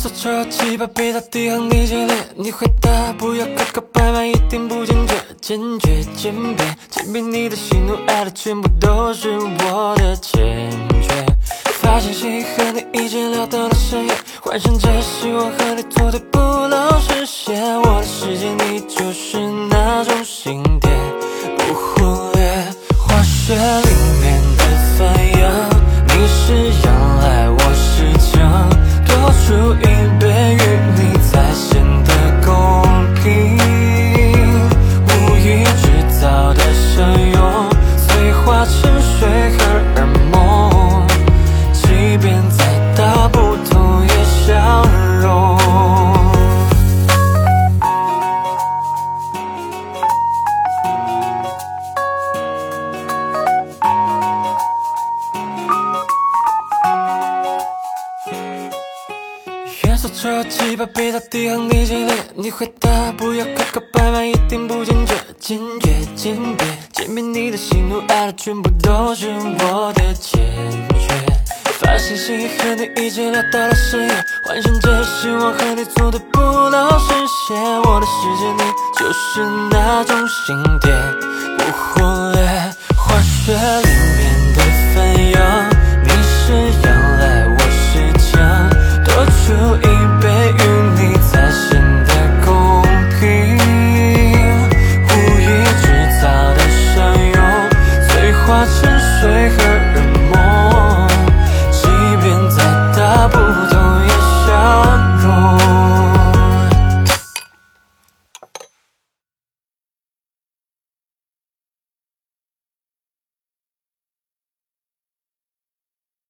手抽几把笔到底和你激烈，你回答不要磕磕绊绊，一定不坚决，坚决坚决，坚决你的喜怒哀乐全部都是我的坚决。发信息和你一直聊到了深夜，幻想着希望和你做对不老实现，我的世界你就是那种心点，不忽略化学里元素抽几把笔到底和你激烈，你回答不要磕磕绊绊，一定不坚决，坚决坚决，坚决你的喜怒哀乐全部都是我的坚决。发信息和你已经聊到了深夜，幻想着希望和你做的不老实现，我的世界你就是那种心蝶，不忽略化学